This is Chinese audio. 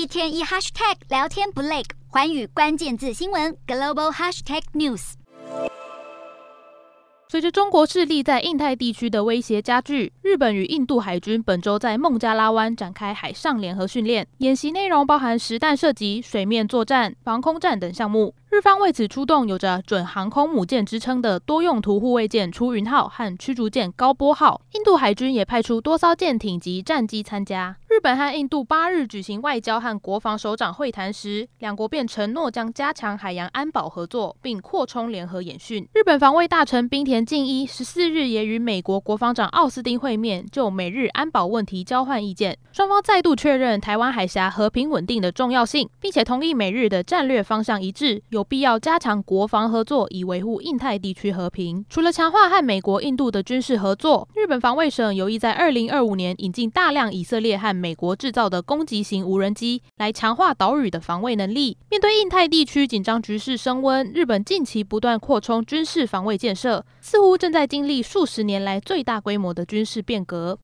一天一 hashtag 聊天不累，环宇关键字新闻 global hashtag news。随着中国势力在印太地区的威胁加剧，日本与印度海军本周在孟加拉湾展开海上联合训练，演习内容包含实弹射击、水面作战、防空战等项目。日方为此出动有着准航空母舰之称的多用途护卫舰出云号和驱逐舰高波号，印度海军也派出多艘舰艇及战机参加。日本和印度八日举行外交和国防首长会谈时，两国便承诺将加强海洋安保合作，并扩充联合演训。日本防卫大臣滨田敬一十四日也与美国国防长奥斯汀会面，就美日安保问题交换意见。双方再度确认台湾海峡和平稳定的重要性，并且同意美日的战略方向一致。有必要加强国防合作，以维护印太地区和平。除了强化和美国、印度的军事合作，日本防卫省有意在二零二五年引进大量以色列和美国制造的攻击型无人机，来强化岛屿的防卫能力。面对印太地区紧张局势升温，日本近期不断扩充军事防卫建设，似乎正在经历数十年来最大规模的军事变革。